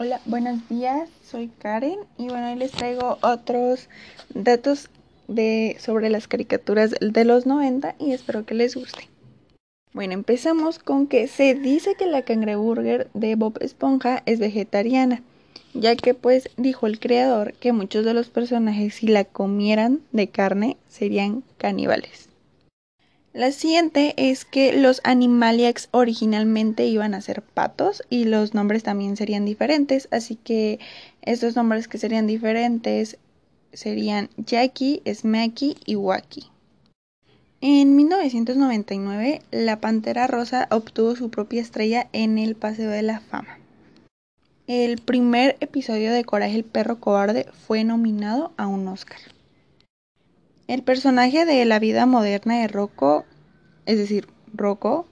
Hola, buenos días, soy Karen y bueno, hoy les traigo otros datos de, sobre las caricaturas de los 90 y espero que les guste. Bueno, empezamos con que se dice que la cangreburger de Bob Esponja es vegetariana, ya que pues dijo el creador que muchos de los personajes si la comieran de carne serían caníbales. La siguiente es que los Animaliacs originalmente iban a ser patos y los nombres también serían diferentes, así que estos nombres que serían diferentes serían Jackie, Smacky y Wacky. En 1999, la Pantera Rosa obtuvo su propia estrella en el Paseo de la Fama. El primer episodio de Coraje el perro cobarde fue nominado a un Oscar. El personaje de la vida moderna de Rocco, es decir, Rocco,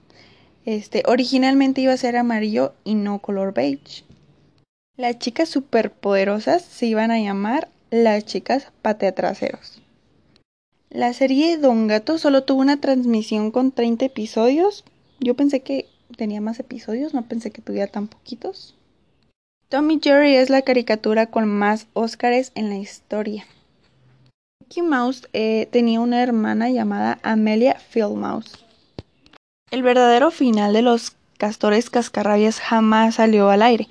este, originalmente iba a ser amarillo y no color beige. Las chicas superpoderosas se iban a llamar las chicas pateatraseros. La serie Don Gato solo tuvo una transmisión con 30 episodios. Yo pensé que tenía más episodios, no pensé que tuviera tan poquitos. Tommy Jerry es la caricatura con más Óscares en la historia. Mickey Mouse eh, tenía una hermana llamada Amelia Fieldmouse. El verdadero final de los castores cascarrabias jamás salió al aire.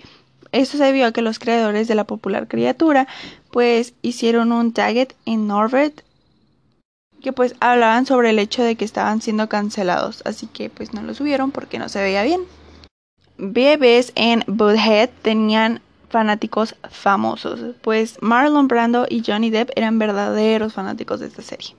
Esto se debió a que los creadores de la popular criatura pues hicieron un target en Norbert que pues hablaban sobre el hecho de que estaban siendo cancelados, así que pues no lo subieron porque no se veía bien. Bebés en Butthead tenían fanáticos famosos, pues Marlon Brando y Johnny Depp eran verdaderos fanáticos de esta serie.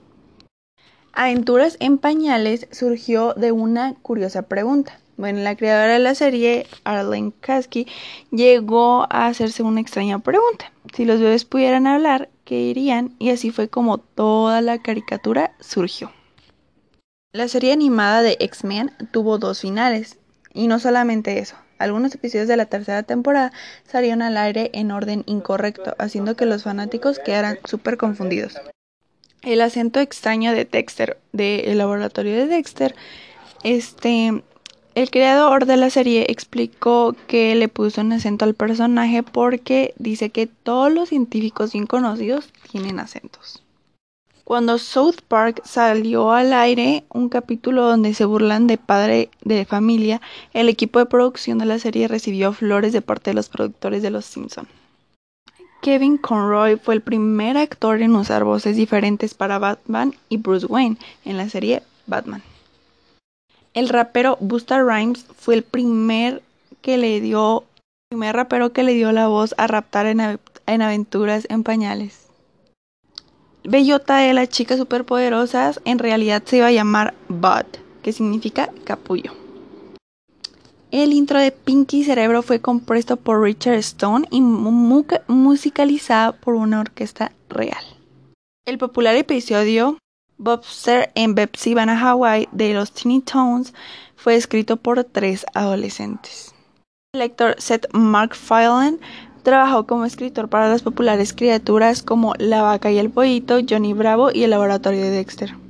Aventuras en Pañales surgió de una curiosa pregunta. Bueno, la creadora de la serie, Arlene Kasky, llegó a hacerse una extraña pregunta. Si los bebés pudieran hablar, ¿qué dirían? Y así fue como toda la caricatura surgió. La serie animada de X-Men tuvo dos finales. Y no solamente eso, algunos episodios de la tercera temporada salieron al aire en orden incorrecto, haciendo que los fanáticos quedaran súper confundidos. El acento extraño de Dexter, del laboratorio de Dexter, este, el creador de la serie explicó que le puso un acento al personaje porque dice que todos los científicos bien conocidos tienen acentos. Cuando South Park salió al aire, un capítulo donde se burlan de padre de familia, el equipo de producción de la serie recibió flores de parte de los productores de Los Simpson. Kevin Conroy fue el primer actor en usar voces diferentes para Batman y Bruce Wayne en la serie Batman. El rapero Busta Rhymes fue el primer que le dio primer rapero que le dio la voz a raptar en, en aventuras en pañales. Bellota de las chicas superpoderosas en realidad se iba a llamar Bud, que significa capullo. El intro de Pinky Cerebro fue compuesto por Richard Stone y musicalizado por una orquesta real. El popular episodio Bobster en Betsy Van a Hawaii de los Teeny Tones fue escrito por tres adolescentes. El lector Seth MacFarlane Trabajó como escritor para las populares criaturas como La vaca y el pollito, Johnny Bravo y el laboratorio de Dexter.